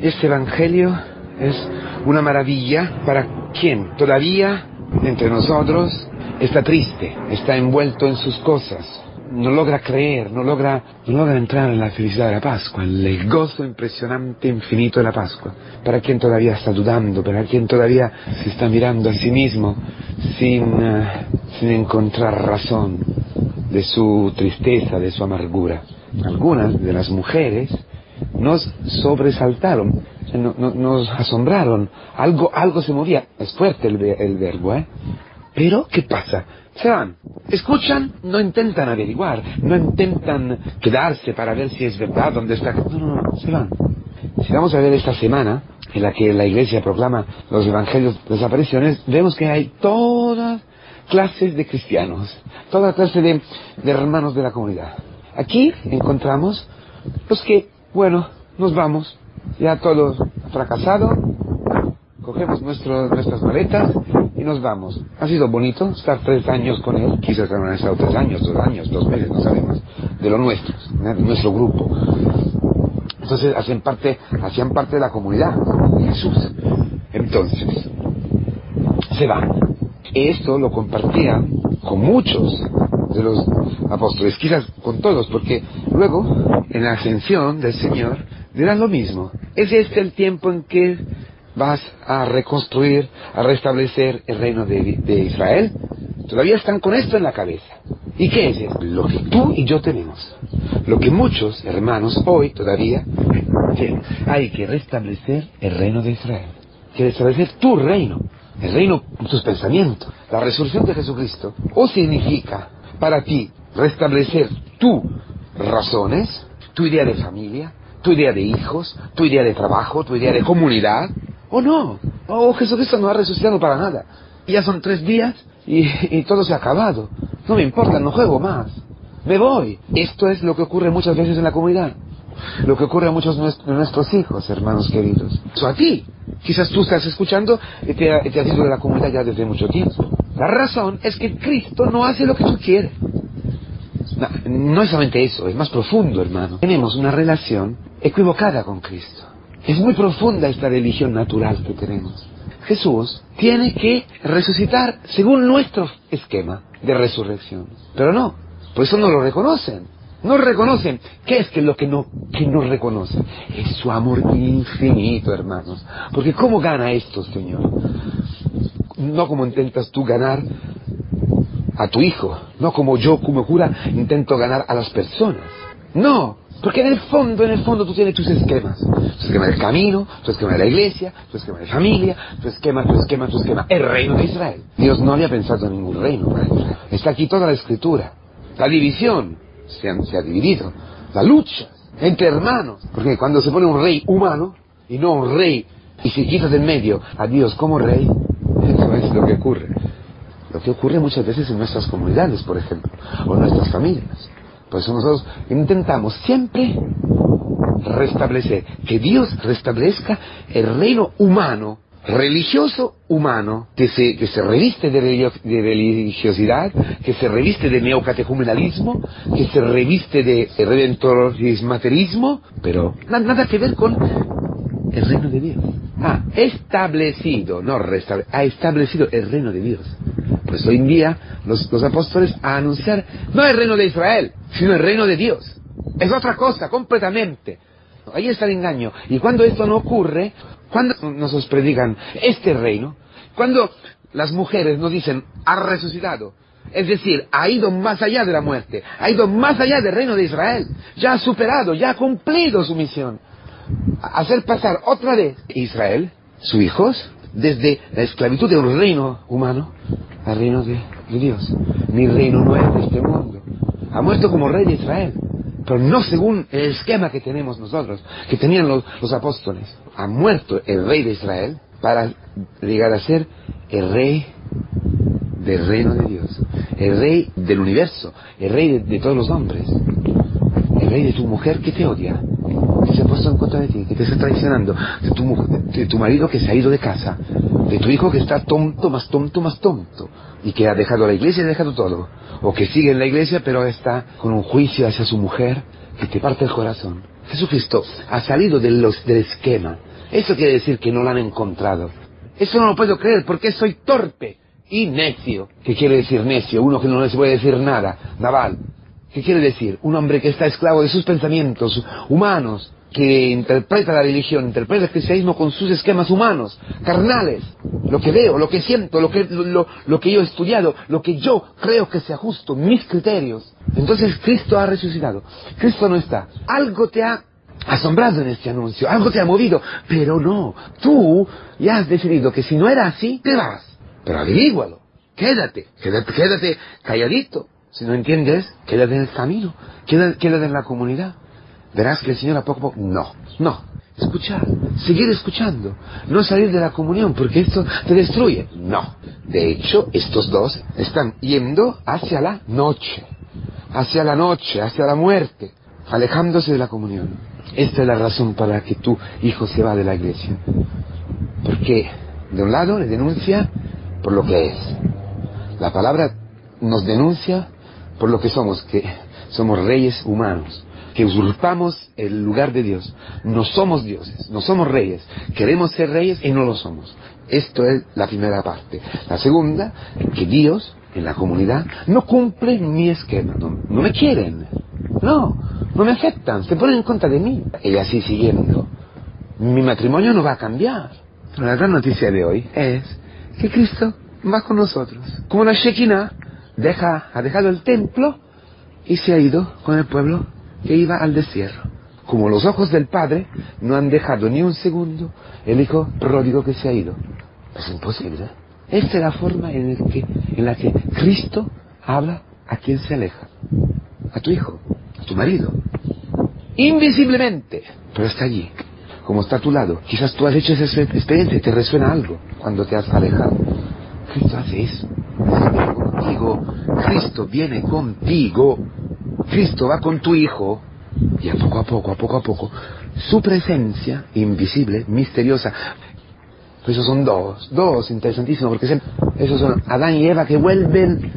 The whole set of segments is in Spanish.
Este Evangelio es una maravilla para quien todavía entre nosotros está triste, está envuelto en sus cosas, no logra creer, no logra, no logra entrar en la felicidad de la Pascua, en el gozo impresionante, infinito de la Pascua. Para quien todavía está dudando, para quien todavía se está mirando a sí mismo sin, eh, sin encontrar razón de su tristeza, de su amargura. Algunas de las mujeres nos sobresaltaron, nos asombraron, algo, algo se movía, es fuerte el, el verbo, ¿eh? Pero, ¿qué pasa? Se van, escuchan, no intentan averiguar, no intentan quedarse para ver si es verdad, dónde está. No, no, no, se van. Si vamos a ver esta semana, en la que la iglesia proclama los evangelios, las apariciones, vemos que hay todas clases de cristianos, toda clase de, de hermanos de la comunidad. Aquí encontramos los que, bueno, nos vamos, ya todos fracasado, cogemos nuestro, nuestras maletas y nos vamos. Ha sido bonito estar tres años con él, quizás han estado tres años, dos años, dos meses, no sabemos, de lo nuestro, de nuestro grupo. Entonces hacían parte, hacían parte de la comunidad Jesús. Entonces, se van. Esto lo compartían con muchos de los apóstoles, quizás con todos, porque luego, en la ascensión del Señor, dirán lo mismo. ¿Es este el tiempo en que vas a reconstruir, a restablecer el reino de, Israel? Todavía están con esto en la cabeza. ¿Y qué es eso? Lo que tú y yo tenemos. Lo que muchos hermanos hoy todavía tienen. Hay que restablecer el reino de Israel. Hay que restablecer tu reino. El reino tus pensamientos. La resurrección de Jesucristo o significa para ti restablecer tus razones, tu idea de familia, tu idea de hijos, tu idea de trabajo, tu idea de comunidad, o no. O Jesucristo no ha resucitado para nada. Ya son tres días y, todo se ha acabado. No me importa, no juego más. Me voy. Esto es lo que ocurre muchas veces en la comunidad. Lo que ocurre a muchos de nuestros hijos, hermanos queridos. Eso a ti. Quizás tú estás escuchando y te, te has ido de la comunidad ya desde mucho tiempo. La razón es que Cristo no hace lo que tú quieres. No, es solamente eso, es más profundo, hermano. Tenemos una relación equivocada con Cristo. Es muy profunda esta religión natural que tenemos. Jesús tiene que resucitar según nuestro esquema de resurrección. Pero no, por eso no lo reconocen. No reconocen. ¿Qué es que lo que no, que no reconocen? Es su amor infinito, hermanos. Porque ¿cómo gana esto, Señor? No como intentas tú ganar a tu hijo, no como yo como cura intento ganar a las personas. No, porque en el fondo, en el fondo tú tienes tus esquemas. Tu esquema del camino, tu esquema de la iglesia, tu esquema de familia, tu esquema, tu esquema, tu esquema. El reino de Israel. Dios no había pensado en ningún reino. Está aquí toda la escritura. La división se, ha dividido. La lucha entre hermanos. Porque cuando se pone un rey humano y no un rey y se quita del medio a Dios como rey, es lo que ocurre. Lo que ocurre muchas veces en nuestras comunidades, por ejemplo, o en nuestras familias. Por eso nosotros intentamos siempre restablecer, que Dios restablezca el reino humano, religioso humano, que se, que se reviste de, religiosidad, que se reviste de neocatecumenalismo, que se reviste de redentorismaterismo, pero nada que ver con el reino de Dios. Ha establecido, no ha establecido el reino de Dios. Pues hoy en día los, apóstoles a anunciar no el reino de Israel, sino el reino de Dios. Es otra cosa, completamente. Ahí está el engaño. Y cuando esto no ocurre, cuando nos predican este reino, cuando las mujeres nos dicen, ha resucitado, es decir, ha ido más allá de la muerte, ha ido más allá del reino de Israel, ya ha superado, ya ha cumplido su misión. Hacer pasar otra vez Israel, sus hijos, desde la esclavitud de un reino humano al reino de, Dios. Mi reino no es de este mundo. Ha muerto como rey de Israel, pero no según el esquema que tenemos nosotros, que tenían los, apóstoles. Ha muerto el rey de Israel para llegar a ser el rey del reino de Dios, el rey del universo, el rey de todos los hombres, el rey de tu mujer que te odia, que se ha puesto en contra de ti, que te está traicionando, de tu, de tu marido que se ha ido de casa, de tu hijo que está tonto, más tonto, más tonto, y que ha dejado la iglesia y ha dejado todo, o que sigue en la iglesia pero está con un juicio hacia su mujer que te parte el corazón. Jesucristo ha salido de los, del esquema. Eso quiere decir que no lo han encontrado. Eso no lo puedo creer porque soy torpe y necio. ¿Qué quiere decir necio? Uno que no le puede decir nada. Naval. ¿Qué quiere decir? Un hombre que está esclavo de sus pensamientos humanos, que interpreta la religión, interpreta el cristianismo con sus esquemas humanos, carnales, lo que veo, lo que siento, lo que, lo, lo que yo he estudiado, lo que yo creo que sea justo, mis criterios. Entonces Cristo ha resucitado, Cristo no está. Algo te ha asombrado en este anuncio, algo te ha movido, pero no, tú ya has decidido que si no era así, te vas. Pero averígualo, quédate, quédate, quédate calladito. Si no entiendes, quédate en el camino, quédate, quédate en la comunidad verás que el Señor a poco a poco, no, no, escuchar, seguir escuchando, no salir de la comunión, porque esto te destruye. No, de hecho, estos dos están yendo hacia la noche, hacia la noche, hacia la muerte, alejándose de la comunión. Esta es la razón para la que tu hijo se va de la iglesia. Porque, de un lado, le denuncia por lo que es. La palabra nos denuncia por lo que somos, que somos reyes humanos que usurpamos el lugar de Dios. No somos dioses, no somos reyes. Queremos ser reyes y no lo somos. Esto es la primera parte. La segunda, que Dios en la comunidad no cumple mi esquema. No, me quieren. No, no me aceptan. Se ponen en contra de mí. Y así siguiendo. Mi matrimonio no va a cambiar. La gran noticia de hoy es que Cristo va con nosotros. Como la Shekinah deja, ha dejado el templo y se ha ido con el pueblo que iba al destierro. Como los ojos del Padre no han dejado ni un segundo el Hijo pródigo que se ha ido. Es imposible. Esta es la forma en la que Cristo habla a quien se aleja. A tu hijo, a tu marido. Invisiblemente, pero está allí, como está a tu lado. Quizás tú has hecho esa experiencia y te resuena algo cuando te has alejado. Cristo hace eso. Viene contigo. Cristo viene contigo Cristo va con tu Hijo y a poco a poco, a poco a poco, su presencia invisible, misteriosa. Esos son dos, dos interesantísimos, porque esos son Adán y Eva que vuelven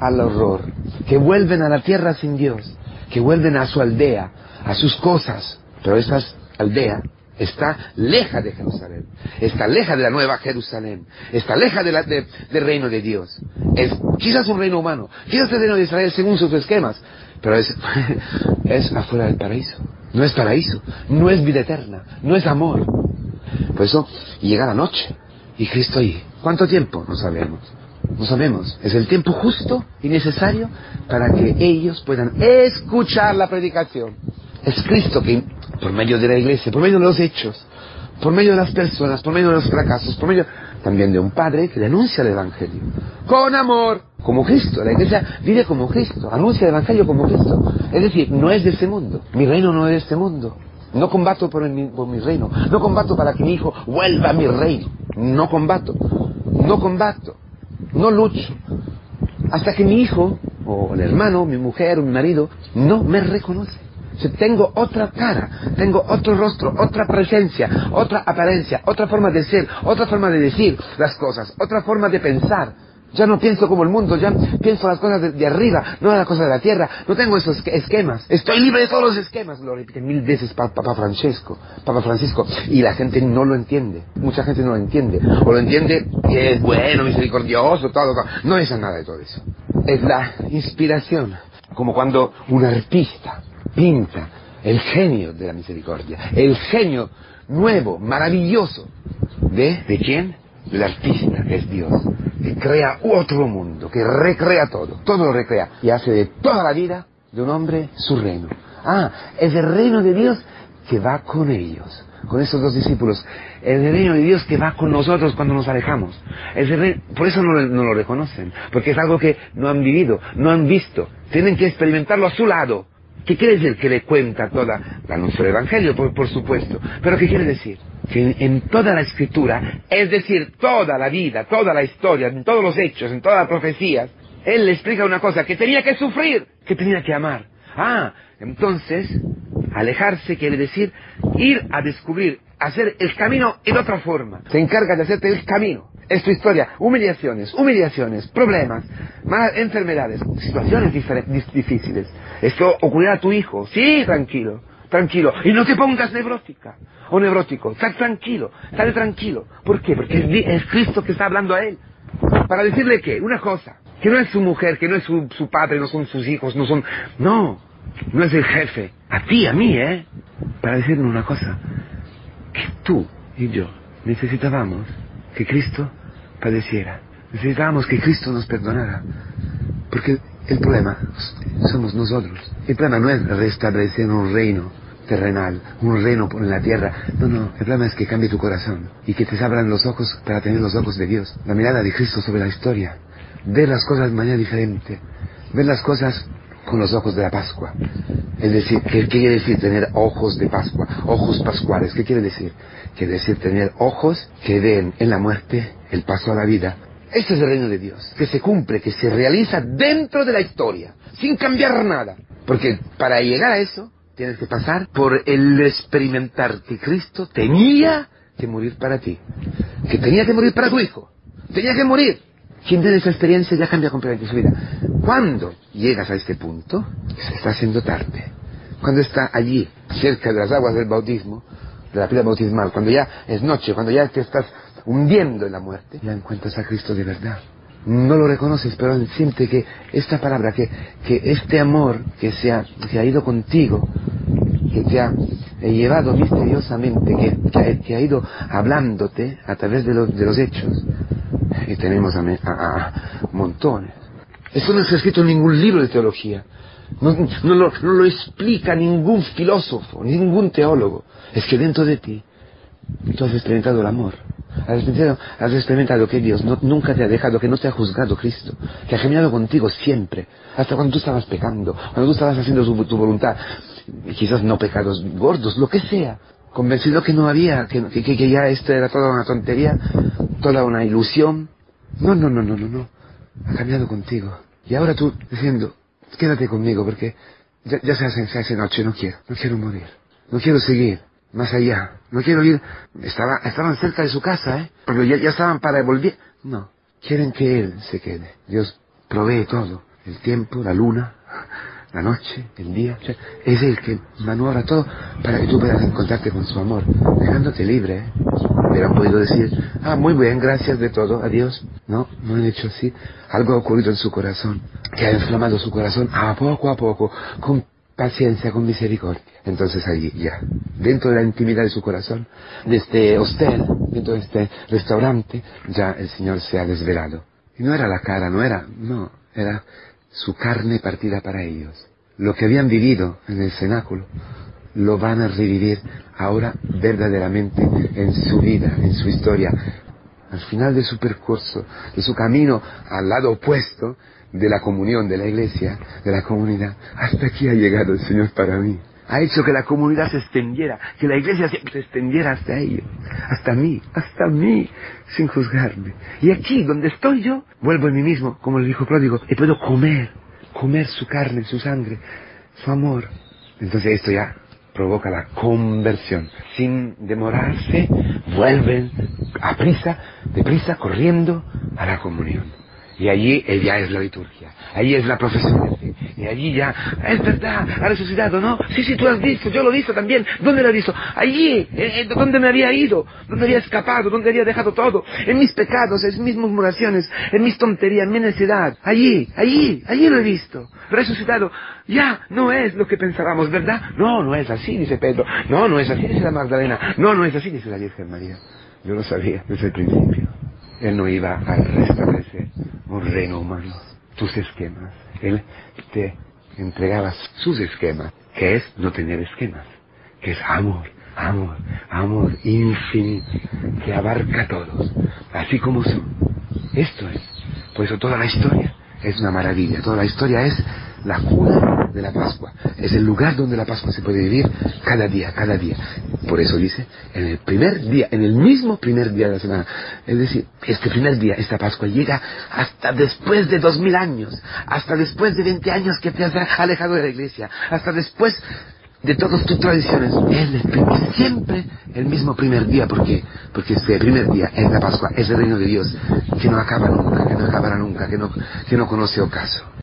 al horror, que vuelven a la tierra sin Dios, que vuelven a su aldea, a sus cosas, pero esa aldea está leja de Jerusalén, está leja de la nueva Jerusalén, está leja de del reino de Dios. Es quizás un reino humano, quizás el reino de Israel según sus esquemas, pero es, es afuera del paraíso. No es paraíso, no es vida eterna, no es amor. Por eso llega la noche y Cristo ahí. ¿Cuánto tiempo? No sabemos. No sabemos. Es el tiempo justo y necesario para que ellos puedan escuchar la predicación. Es Cristo que, por medio de la iglesia, por medio de los hechos, por medio de las personas, por medio de los fracasos, por medio también de un padre que denuncia el Evangelio. Con amor, como Cristo. La iglesia vive como Cristo, anuncia el Evangelio como Cristo. Es decir, no es de este mundo. Mi reino no es de este mundo. No combato por, mi reino. No combato para que mi hijo vuelva a mi reino. No combato. No combato. No lucho. Hasta que mi hijo, o el hermano, mi mujer, o mi marido, no me reconoce tengo otra cara, tengo otro rostro, otra presencia, otra apariencia, otra forma de ser, otra forma de decir las cosas, otra forma de pensar. Ya no pienso como el mundo, ya pienso las cosas de, arriba, no las cosas de la tierra. No tengo esos esquemas. Estoy libre de todos los esquemas. Lo repite mil veces Papa Francesco, Papa Francisco. Y la gente no lo entiende. Mucha gente no lo entiende. O lo entiende que es bueno, misericordioso, todo, todo. No es nada de todo eso. Es la inspiración. Como cuando un artista pinta el genio de la misericordia, el genio nuevo, maravilloso. ¿De, ¿De quién? Del artista, que es Dios, que crea otro mundo, que recrea todo, todo lo recrea y hace de toda la vida de un hombre su reino. Ah, es el reino de Dios que va con ellos, con esos dos discípulos. Es el reino de Dios que va con nosotros cuando nos alejamos. El por eso no, lo reconocen, porque es algo que no han vivido, no han visto. Tienen que experimentarlo a su lado ¿Qué quiere decir que le cuenta toda la anuncio del Evangelio, por, supuesto? Pero ¿qué quiere decir? Que en, toda la escritura, es decir, toda la vida, toda la historia, en todos los hechos, en todas las profecías, él le explica una cosa, que tenía que sufrir, que tenía que amar. Ah, entonces, alejarse quiere decir ir a descubrir, hacer el camino en otra forma. Se encarga de hacerte el camino es tu historia. Humillaciones, humillaciones, problemas, malas enfermedades, situaciones difíciles. Esto ocurrirá a tu hijo. Sí, tranquilo. Tranquilo. Y no te pongas neurótica o neurótico. Estás tranquilo, sale tranquilo. ¿Por qué? Porque es, Cristo que está hablando a él. Para decirle que, una cosa, que no es su mujer, que no es su, su padre, no son sus hijos, no son... No, no es el jefe. A ti, a mí, ¿eh? Para decirle una cosa, que tú y yo necesitábamos que Cristo padeciera. Necesitábamos que Cristo nos perdonara. Porque el problema somos nosotros. El problema no es restablecer un reino terrenal, un reino en la tierra. No, no, el problema es que cambie tu corazón y que te abran los ojos para tener los ojos de Dios. La mirada de Cristo sobre la historia. Ver las cosas de manera diferente. Ver las cosas con los ojos de la Pascua. Es decir, ¿qué quiere decir tener ojos de Pascua? Ojos pascuales. ¿Qué quiere decir? Quiere decir tener ojos que ven en la muerte el paso a la vida este es el reino de Dios, que se cumple, que se realiza dentro de la historia, sin cambiar nada. Porque para llegar a eso, tienes que pasar por el experimentar que Cristo tenía que morir para ti, que tenía que morir para tu hijo, tenía que morir. Quien tiene esa experiencia ya cambia completamente su vida. Cuando llegas a este punto, se está haciendo tarde. Cuando está allí, cerca de las aguas del bautismo, de la pila bautismal, cuando ya es noche, cuando ya te estás hundiendo en la muerte, ya encuentras a Cristo de verdad. No lo reconoces, pero siente que esta palabra, que, que este amor que se, ha, que ha ido contigo, que te ha llevado misteriosamente, que, que, ha, ido hablándote a través de, los, de los hechos, y tenemos a, montones. Esto no está escrito en ningún libro de teología. No, no, lo, no, lo, explica ningún filósofo, ningún teólogo. Es que dentro de ti tú has experimentado el amor. Has experimentado, que Dios nunca te ha dejado, que no te ha juzgado Cristo, que ha caminado contigo siempre, hasta cuando tú estabas pecando, cuando tú estabas haciendo tu voluntad, quizás no pecados gordos, lo que sea, convencido que no había, que, ya esto era toda una tontería, toda una ilusión. No, no, no, no, no, no. Ha cambiado contigo. Y ahora tú diciendo, quédate conmigo porque ya, ya se, hace, se hace noche, no quiero, no quiero morir, no quiero seguir más allá. No quiero ir. Estaba, estaban cerca de su casa, ¿eh? Pero ya, ya estaban para volver. No. Quieren que Él se quede. Dios provee todo. El tiempo, la luna, la noche, el día. es Él que manuora todo para que tú puedas encontrarte con su amor, dejándote libre. ¿eh? Hubieran podido decir, ah, muy bien, gracias de todo, adiós. No, no han hecho así. Algo ha ocurrido en su corazón, que ha inflamado su corazón a poco a poco, con paciencia, con misericordia. Entonces allí ya, dentro de la intimidad de su corazón, de este hostel, dentro de este restaurante, ya el Señor se ha desvelado. Y no era la cara, no era, no, era su carne partida para ellos. Lo que habían vivido en el cenáculo, lo van a revivir ahora verdaderamente en su vida, en su historia. Al final de su percurso, de su camino al lado opuesto, de la comunión de la iglesia, de la comunidad. Hasta aquí ha llegado el Señor para mí. Ha hecho que la comunidad se extendiera, que la iglesia se extendiera hasta ellos, hasta mí, hasta mí, sin juzgarme. Y aquí, donde estoy yo, vuelvo en mí mismo, como el hijo pródigo, y puedo comer, comer su carne, su sangre, su amor. Entonces esto ya provoca la conversión. Sin demorarse, vuelven a prisa, deprisa, corriendo a la comunión. Y allí ya es la liturgia, allí es la profesión Y allí ya, es verdad, ha resucitado, ¿no? Sí, sí, tú has visto, yo lo he visto también. ¿Dónde lo he visto? Allí, eh, eh, ¿dónde me había ido? ¿Dónde había escapado? ¿Dónde había dejado todo? En mis pecados, en mis murmuraciones, en mis tonterías, en mi necedad. Allí, allí, allí lo he visto. Resucitado. Ya, no es lo que pensábamos, ¿verdad? No, no es así, dice Pedro. No, no es así, dice la Magdalena. No, no es así, dice la Virgen María. Yo lo sabía desde el principio. Él no iba a restablecer un reino humano, tus esquemas. Él te entregaba sus esquemas, que es no tener esquemas, que es amor, amor, amor infinito, que abarca a todos, así como son. Esto es. Por eso toda la historia es una maravilla, toda la historia es la cuna de la Pascua. Es el lugar donde la Pascua se puede vivir cada día, cada día. Por eso dice, en el primer día, en el mismo primer día de la semana. Es decir, este primer día, esta Pascua llega hasta después de dos mil años, hasta después de veinte años que te has alejado de la iglesia, hasta después de todas tus tradiciones. Es siempre el mismo primer día. ¿Por qué? Porque este primer día es la Pascua, es el reino de Dios, que no acaba nunca, que no acabará nunca, que no, que no conoce ocaso.